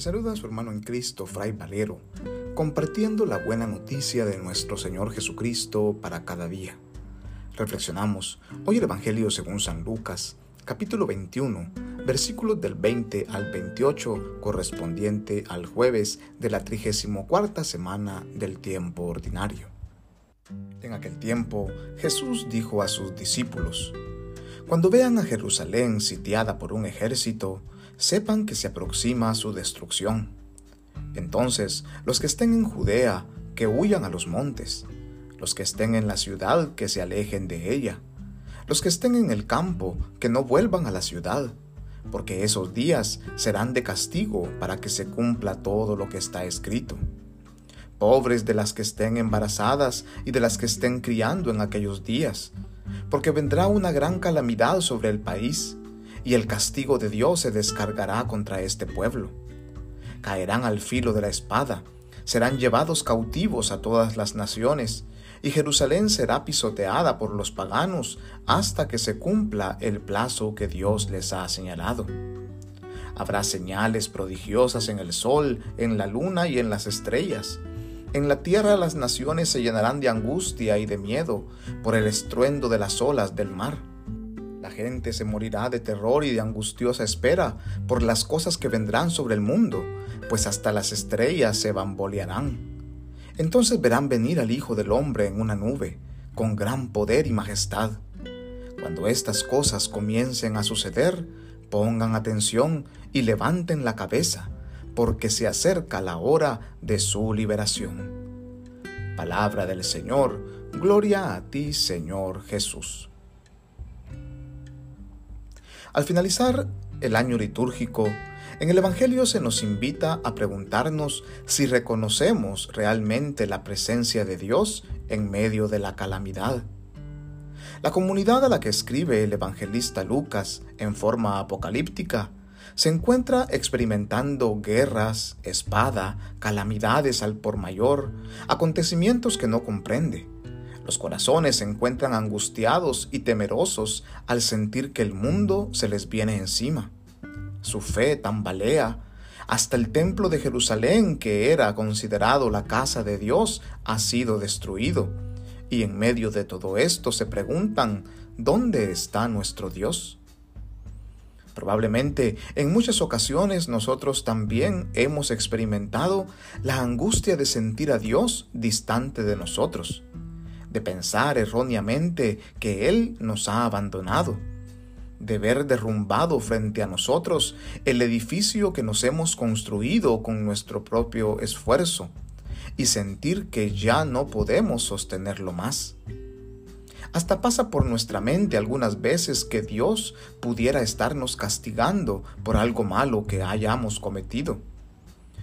saluda a su hermano en Cristo, Fray Valero, compartiendo la buena noticia de nuestro Señor Jesucristo para cada día. Reflexionamos hoy el Evangelio según San Lucas, capítulo 21, versículos del 20 al 28, correspondiente al jueves de la 34 semana del tiempo ordinario. En aquel tiempo, Jesús dijo a sus discípulos, Cuando vean a Jerusalén sitiada por un ejército, sepan que se aproxima su destrucción. Entonces, los que estén en Judea, que huyan a los montes, los que estén en la ciudad, que se alejen de ella, los que estén en el campo, que no vuelvan a la ciudad, porque esos días serán de castigo para que se cumpla todo lo que está escrito. Pobres de las que estén embarazadas y de las que estén criando en aquellos días, porque vendrá una gran calamidad sobre el país, y el castigo de Dios se descargará contra este pueblo. Caerán al filo de la espada, serán llevados cautivos a todas las naciones, y Jerusalén será pisoteada por los paganos hasta que se cumpla el plazo que Dios les ha señalado. Habrá señales prodigiosas en el sol, en la luna y en las estrellas. En la tierra las naciones se llenarán de angustia y de miedo por el estruendo de las olas del mar la gente se morirá de terror y de angustiosa espera por las cosas que vendrán sobre el mundo, pues hasta las estrellas se bambolearán. Entonces verán venir al Hijo del Hombre en una nube, con gran poder y majestad. Cuando estas cosas comiencen a suceder, pongan atención y levanten la cabeza, porque se acerca la hora de su liberación. Palabra del Señor, gloria a ti, Señor Jesús. Al finalizar el año litúrgico, en el Evangelio se nos invita a preguntarnos si reconocemos realmente la presencia de Dios en medio de la calamidad. La comunidad a la que escribe el evangelista Lucas en forma apocalíptica se encuentra experimentando guerras, espada, calamidades al por mayor, acontecimientos que no comprende. Los corazones se encuentran angustiados y temerosos al sentir que el mundo se les viene encima. Su fe tambalea. Hasta el templo de Jerusalén, que era considerado la casa de Dios, ha sido destruido. Y en medio de todo esto se preguntan, ¿dónde está nuestro Dios? Probablemente en muchas ocasiones nosotros también hemos experimentado la angustia de sentir a Dios distante de nosotros de pensar erróneamente que Él nos ha abandonado, de ver derrumbado frente a nosotros el edificio que nos hemos construido con nuestro propio esfuerzo y sentir que ya no podemos sostenerlo más. Hasta pasa por nuestra mente algunas veces que Dios pudiera estarnos castigando por algo malo que hayamos cometido.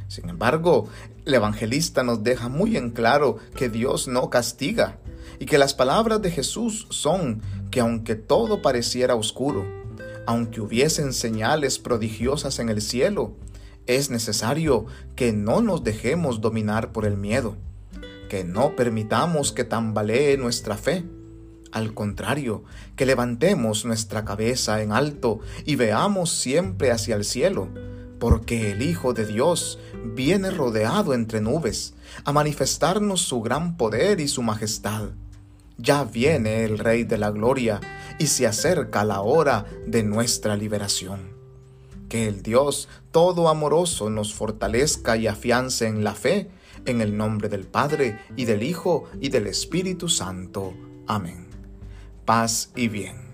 Sin embargo, el evangelista nos deja muy en claro que Dios no castiga y que las palabras de Jesús son que aunque todo pareciera oscuro, aunque hubiesen señales prodigiosas en el cielo, es necesario que no nos dejemos dominar por el miedo, que no permitamos que tambalee nuestra fe. Al contrario, que levantemos nuestra cabeza en alto y veamos siempre hacia el cielo, porque el Hijo de Dios viene rodeado entre nubes a manifestarnos su gran poder y su majestad. Ya viene el Rey de la Gloria y se acerca la hora de nuestra liberación. Que el Dios todo amoroso nos fortalezca y afiance en la fe, en el nombre del Padre y del Hijo y del Espíritu Santo. Amén. Paz y bien.